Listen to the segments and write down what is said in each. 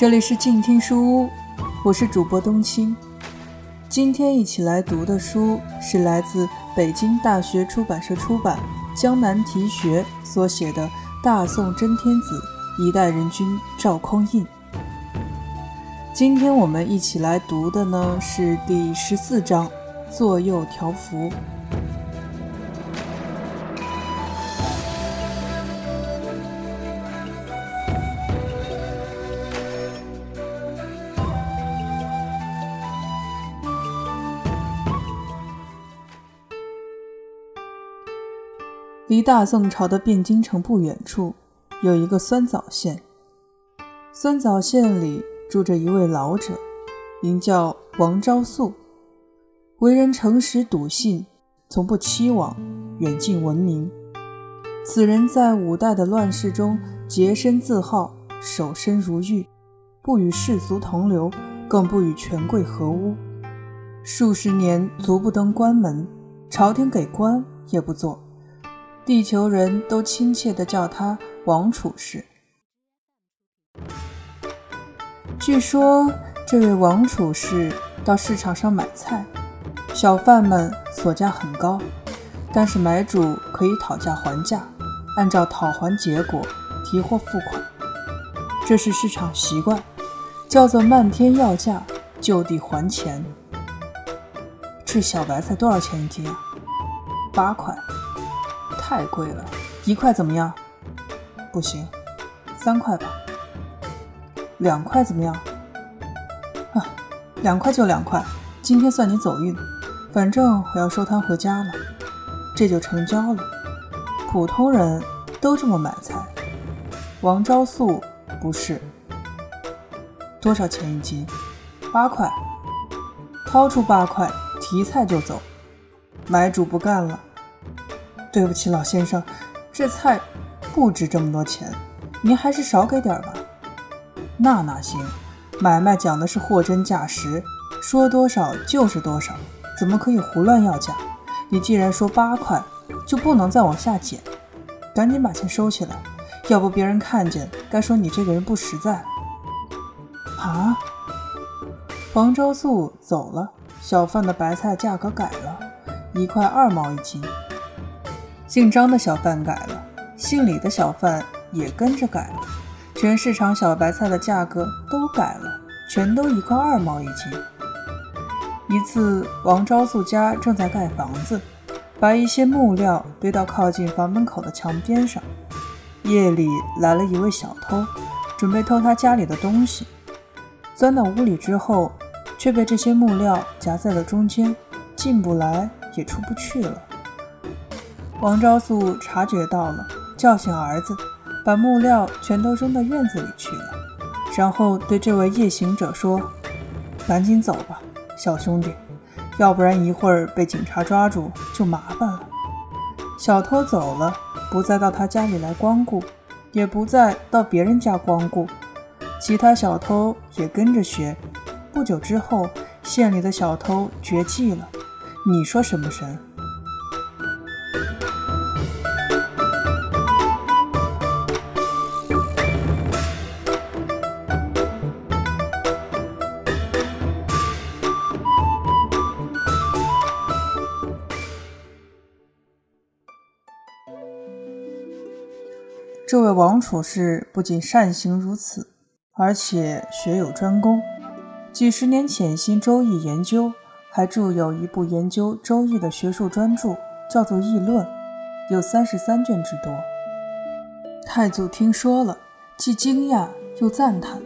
这里是静听书屋，我是主播冬青。今天一起来读的书是来自北京大学出版社出版《江南题学》所写的《大宋真天子，一代人君赵匡胤》。今天我们一起来读的呢是第十四章《左右条幅》。离大宋朝的汴京城不远处，有一个酸枣县。酸枣县里住着一位老者，名叫王昭素，为人诚实笃信，从不欺罔，远近闻名。此人在五代的乱世中洁身自好，守身如玉，不与世俗同流，更不与权贵合污。数十年足不登关门，朝廷给官也不做。地球人都亲切地叫他王处士。据说这位王处士到市场上买菜，小贩们索价很高，但是买主可以讨价还价，按照讨还结果提货付款。这是市场习惯，叫做漫天要价，就地还钱。这小白菜多少钱一斤啊？八块。太贵了，一块怎么样？不行，三块吧。两块怎么样？啊，两块就两块，今天算你走运。反正我要收摊回家了，这就成交了。普通人都这么买菜，王昭素不是。多少钱一斤？八块。掏出八块，提菜就走。买主不干了。对不起，老先生，这菜不值这么多钱，您还是少给点吧。那哪行，买卖讲的是货真价实，说多少就是多少，怎么可以胡乱要价？你既然说八块，就不能再往下减，赶紧把钱收起来，要不别人看见该说你这个人不实在。啊！黄昭素走了，小贩的白菜价格改了，一块二毛一斤。姓张的小贩改了，姓李的小贩也跟着改了，全市场小白菜的价格都改了，全都一块二毛一斤。一次，王昭素家正在盖房子，把一些木料堆到靠近房门口的墙边上。夜里来了一位小偷，准备偷他家里的东西，钻到屋里之后，却被这些木料夹在了中间，进不来也出不去了。王昭素察觉到了，叫醒儿子，把木料全都扔到院子里去了，然后对这位夜行者说：“赶紧走吧，小兄弟，要不然一会儿被警察抓住就麻烦了。”小偷走了，不再到他家里来光顾，也不再到别人家光顾，其他小偷也跟着学。不久之后，县里的小偷绝迹了。你说神不神？这位王处士不仅善行如此，而且学有专攻，几十年潜心《周易》研究，还著有一部研究《周易》的学术专著，叫做《易论》，有三十三卷之多。太祖听说了，既惊讶又赞叹，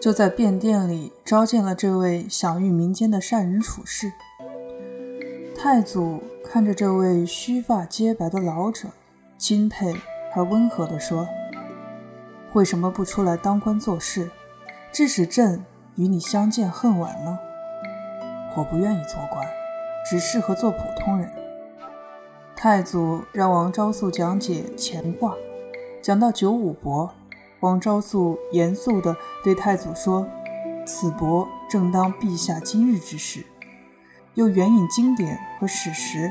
就在便殿里召见了这位享誉民间的善人处士。太祖看着这位须发皆白的老者，钦佩。而温和地说：“为什么不出来当官做事，致使朕与你相见恨晚呢？我不愿意做官，只适合做普通人。”太祖让王昭素讲解乾卦，讲到九五伯，王昭素严肃地对太祖说：“此伯正当陛下今日之事。”又援引经典和史实，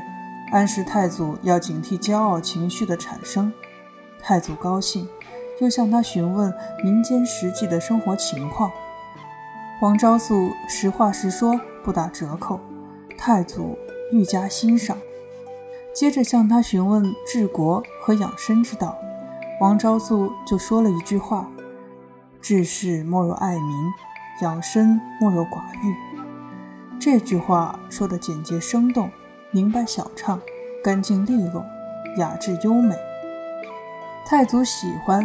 暗示太祖要警惕骄傲情绪的产生。太祖高兴，又向他询问民间实际的生活情况，王昭素实话实说，不打折扣，太祖愈加欣赏。接着向他询问治国和养生之道，王昭素就说了一句话：“治世莫若爱民，养生莫若寡欲。”这句话说的简洁生动，明白晓畅，干净利落，雅致优美。太祖喜欢，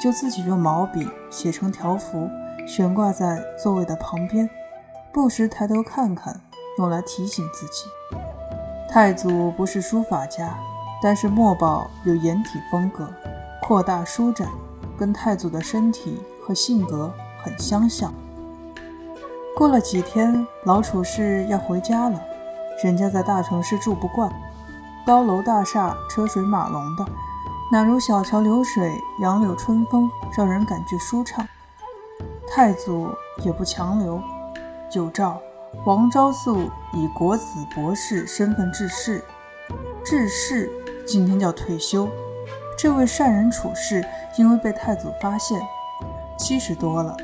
就自己用毛笔写成条幅，悬挂在座位的旁边，不时抬头看看，用来提醒自己。太祖不是书法家，但是墨宝有颜体风格，扩大舒展，跟太祖的身体和性格很相像。过了几天，老处士要回家了，人家在大城市住不惯，高楼大厦、车水马龙的，哪如小桥流水、杨柳春风，让人感觉舒畅。太祖也不强留，九照。王昭素以国子博士身份致仕，致仕今天叫退休。这位善人处事因为被太祖发现，七十多了，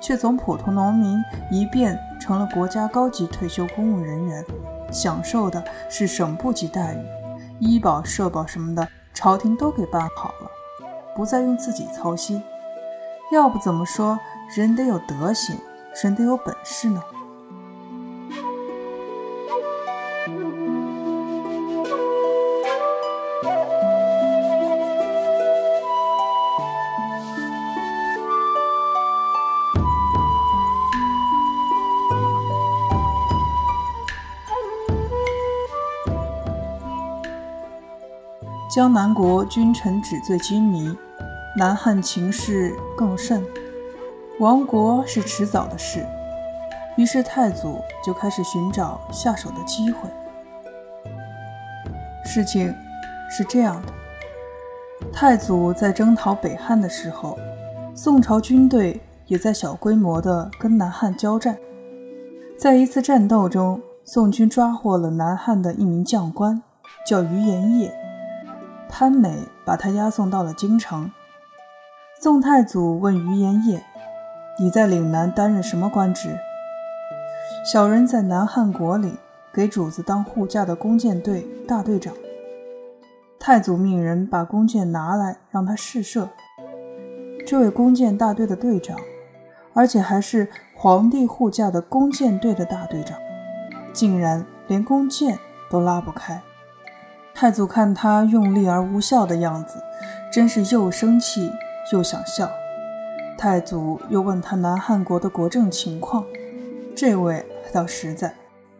却从普通农民一变成了国家高级退休公务人员，享受的是省部级待遇，医保、社保什么的，朝廷都给办好了，不再用自己操心。要不怎么说人得有德行，人得有本事呢？江南国君臣纸醉金迷，南汉情势更甚，亡国是迟早的事。于是太祖就开始寻找下手的机会。事情是这样的：太祖在征讨北汉的时候，宋朝军队也在小规模的跟南汉交战。在一次战斗中，宋军抓获了南汉的一名将官，叫于延业。潘美把他押送到了京城。宋太祖问于延业：“你在岭南担任什么官职？”小人在南汉国里给主子当护驾的弓箭队大队长。太祖命人把弓箭拿来让他试射。这位弓箭大队的队长，而且还是皇帝护驾的弓箭队的大队长，竟然连弓箭都拉不开。太祖看他用力而无效的样子，真是又生气又想笑。太祖又问他南汉国的国政情况，这位倒实在，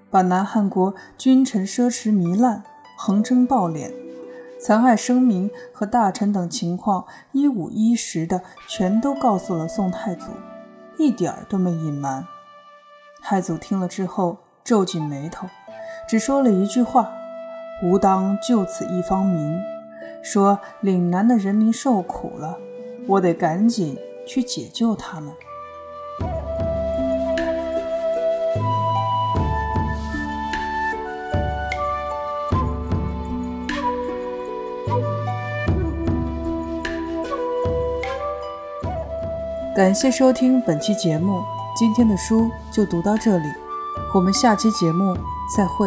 把南汉国君臣奢侈糜烂、横征暴敛、残害生民和大臣等情况一五一十的全都告诉了宋太祖，一点儿都没隐瞒。太祖听了之后皱紧眉头，只说了一句话。吾当救此一方民，说岭南的人民受苦了，我得赶紧去解救他们。感谢收听本期节目，今天的书就读到这里，我们下期节目再会。